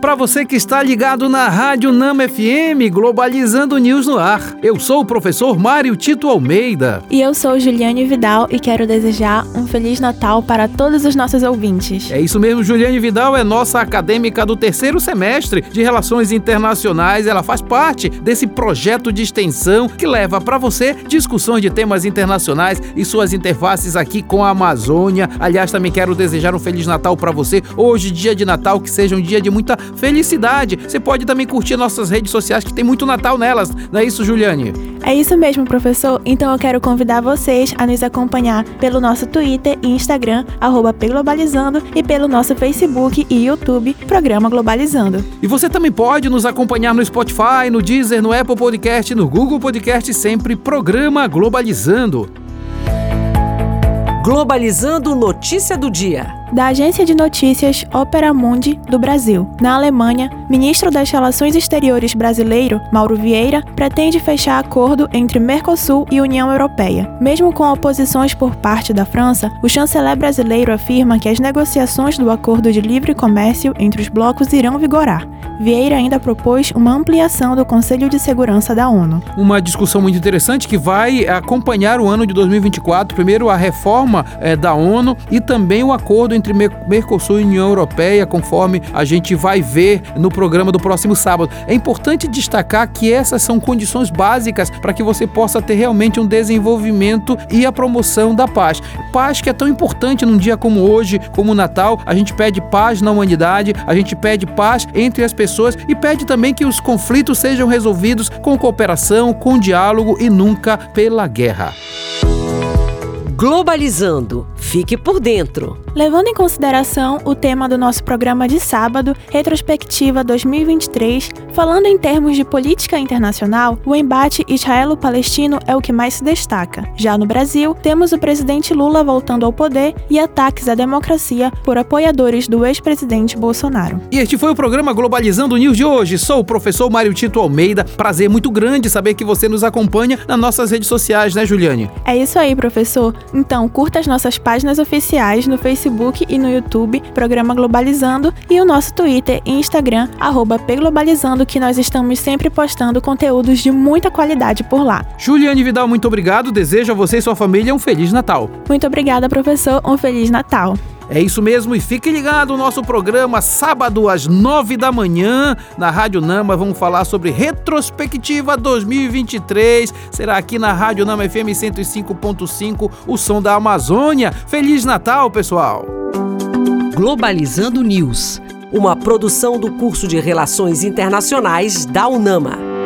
Para você que está ligado na Rádio Nama FM, Globalizando News no ar. Eu sou o professor Mário Tito Almeida. E eu sou Juliane Vidal e quero desejar um Feliz Natal para todos os nossos ouvintes. É isso mesmo, Juliane Vidal é nossa acadêmica do terceiro semestre de Relações Internacionais. Ela faz parte desse projeto de extensão que leva para você discussões de temas internacionais e suas interfaces aqui com a Amazônia. Aliás, também quero desejar um Feliz Natal para você. Hoje, dia de Natal, que seja um dia de muita felicidade. Você pode também curtir nossas redes sociais que tem muito Natal nelas. Não é isso, Juliane? É isso mesmo, professor. Então eu quero convidar vocês a nos acompanhar pelo nosso Twitter e Instagram, arroba Globalizando, e pelo nosso Facebook e YouTube, Programa Globalizando. E você também pode nos acompanhar no Spotify, no Deezer, no Apple Podcast, no Google Podcast, sempre Programa Globalizando. Globalizando notícia do dia da agência de notícias Opera Mundi do Brasil. Na Alemanha, ministro das Relações Exteriores brasileiro, Mauro Vieira, pretende fechar acordo entre Mercosul e União Europeia. Mesmo com oposições por parte da França, o chanceler brasileiro afirma que as negociações do acordo de livre comércio entre os blocos irão vigorar. Vieira ainda propôs uma ampliação do Conselho de Segurança da ONU. Uma discussão muito interessante que vai acompanhar o ano de 2024. Primeiro, a reforma é, da ONU e também o acordo entre Mercosul e União Europeia, conforme a gente vai ver no programa do próximo sábado. É importante destacar que essas são condições básicas para que você possa ter realmente um desenvolvimento e a promoção da paz. Paz que é tão importante num dia como hoje, como o Natal. A gente pede paz na humanidade, a gente pede paz entre as pessoas e pede também que os conflitos sejam resolvidos com cooperação, com diálogo e nunca pela guerra. Globalizando. Fique por dentro. Levando em consideração o tema do nosso programa de sábado, Retrospectiva 2023, falando em termos de política internacional, o embate israelo-palestino é o que mais se destaca. Já no Brasil, temos o presidente Lula voltando ao poder e ataques à democracia por apoiadores do ex-presidente Bolsonaro. E este foi o programa Globalizando News de hoje. Sou o professor Mário Tito Almeida. Prazer muito grande saber que você nos acompanha nas nossas redes sociais, né, Juliane? É isso aí, professor. Então, curta as nossas páginas oficiais no Facebook e no YouTube, Programa Globalizando, e o nosso Twitter e Instagram, arroba Pglobalizando, que nós estamos sempre postando conteúdos de muita qualidade por lá. Juliane Vidal, muito obrigado. Desejo a você e sua família um Feliz Natal. Muito obrigada, professor. Um Feliz Natal. É isso mesmo, e fique ligado no nosso programa sábado às nove da manhã na Rádio Nama. Vamos falar sobre retrospectiva 2023. Será aqui na Rádio Nama FM 105.5, o som da Amazônia. Feliz Natal, pessoal! Globalizando News, uma produção do curso de Relações Internacionais da UNAMA.